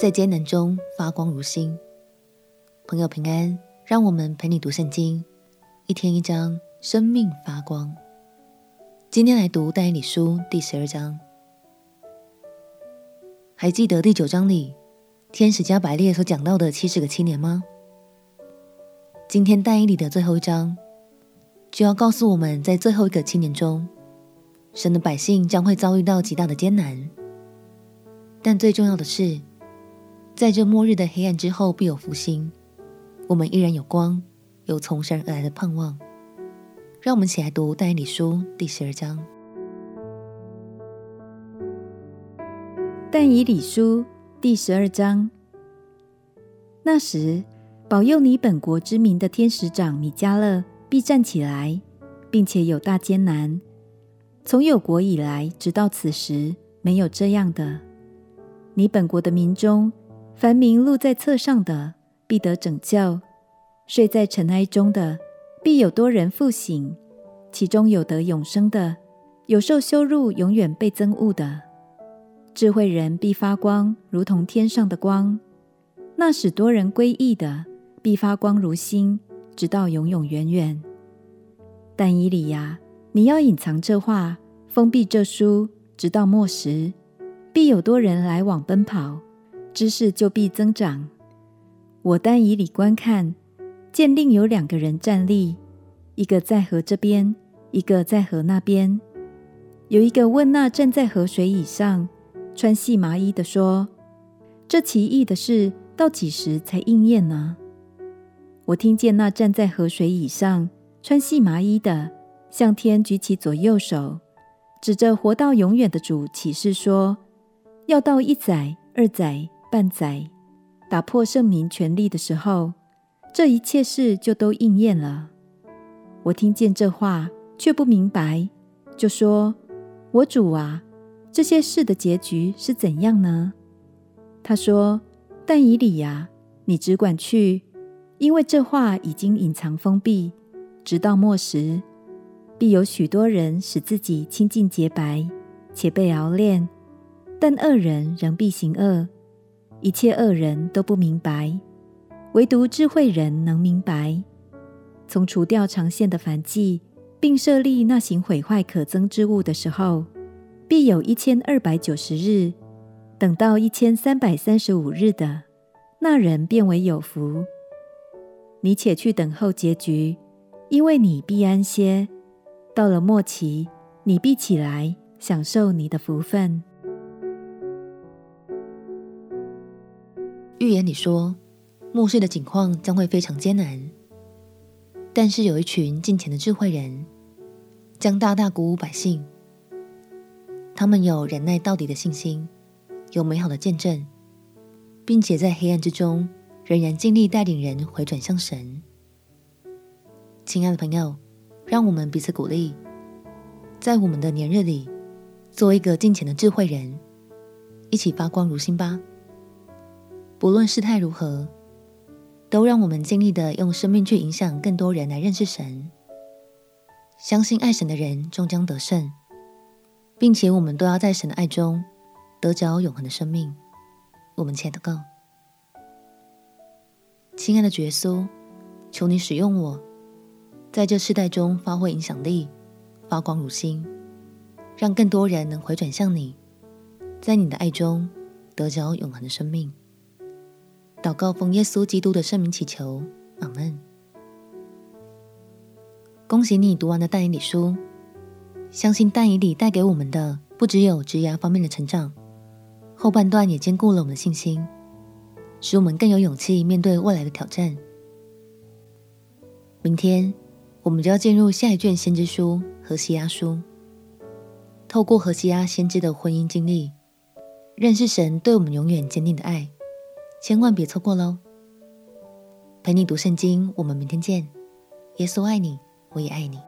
在艰难中发光如星。朋友平安，让我们陪你读圣经，一天一章，生命发光。今天来读但以理书第十二章。还记得第九章里天使加百列所讲到的七十个七年吗？今天但以理的最后一章就要告诉我们在最后一个七年中，神的百姓将会遭遇到极大的艰难。但最重要的是，在这末日的黑暗之后必有复兴，我们依然有光，有从神而来的盼望。让我们一起来读但以理书第十二章。但以理书第十二章。那时，保佑你本国之民的天使长米迦勒必站起来，并且有大艰难。从有国以来，直到此时，没有这样的。你本国的民中，凡名录在册上的，必得拯救；睡在尘埃中的，必有多人复醒；其中有得永生的，有受羞辱永远被憎恶的。智慧人必发光，如同天上的光；那使多人归义的，必发光如星，直到永永远远。但以理呀，你要隐藏这话，封闭这书，直到末时，必有多人来往奔跑，知识就必增长。我单以理观看，见另有两个人站立，一个在河这边，一个在河那边。有一个问那站在河水以上，穿细麻衣的说：“这奇异的事到几时才应验呢？”我听见那站在河水以上、穿细麻衣的，向天举起左右手，指着活到永远的主起誓说：“要到一载、二载、半载，打破圣民权力的时候，这一切事就都应验了。”我听见这话，却不明白，就说：“我主啊！”这些事的结局是怎样呢？他说：“但以理呀，你只管去，因为这话已经隐藏封闭，直到末时，必有许多人使自己清净洁白，且被熬炼。但恶人仍必行恶，一切恶人都不明白，唯独智慧人能明白。从除掉长线的燔祭，并设立那行毁坏可憎之物的时候。”必有一千二百九十日，等到一千三百三十五日的那人便为有福。你且去等候结局，因为你必安歇。到了末期，你必起来享受你的福分。预言里说，末世的景况将会非常艰难，但是有一群敬虔的智慧人，将大大鼓舞百姓。他们有忍耐到底的信心，有美好的见证，并且在黑暗之中仍然尽力带领人回转向神。亲爱的朋友，让我们彼此鼓励，在我们的年日里，做一个敬虔的智慧人，一起发光如星吧。不论事态如何，都让我们尽力的用生命去影响更多人来认识神。相信爱神的人终将得胜。并且我们都要在神的爱中得着永恒的生命。我们且祷告，亲爱的耶稣，求你使用我，在这世代中发挥影响力，发光如星，让更多人能回转向你，在你的爱中得着永恒的生命。祷告奉耶稣基督的圣名祈求，阿门。恭喜你读完了但以理书。相信但以理带给我们的不只有职涯方面的成长，后半段也兼顾了我们的信心，使我们更有勇气面对未来的挑战。明天我们就要进入下一卷先知书何西阿书，透过何西阿先知的婚姻经历，认识神对我们永远坚定的爱，千万别错过喽！陪你读圣经，我们明天见。耶稣爱你，我也爱你。